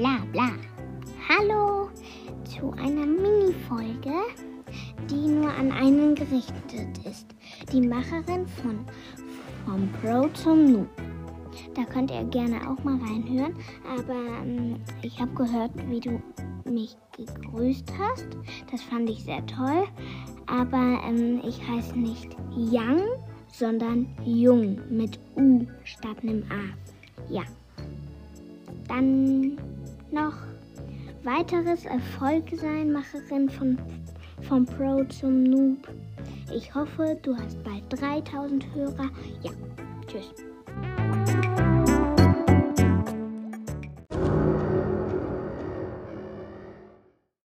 bla bla. Hallo zu einer Mini-Folge, die nur an einen gerichtet ist. Die Macherin von Vom Pro zum Nu. Da könnt ihr gerne auch mal reinhören. Aber ähm, ich habe gehört, wie du mich gegrüßt hast. Das fand ich sehr toll. Aber ähm, ich heiße nicht Young, sondern Jung mit U statt einem A. Ja. Dann noch weiteres Erfolg sein, Macherin von, vom Pro zum Noob. Ich hoffe, du hast bald 3000 Hörer. Ja, tschüss.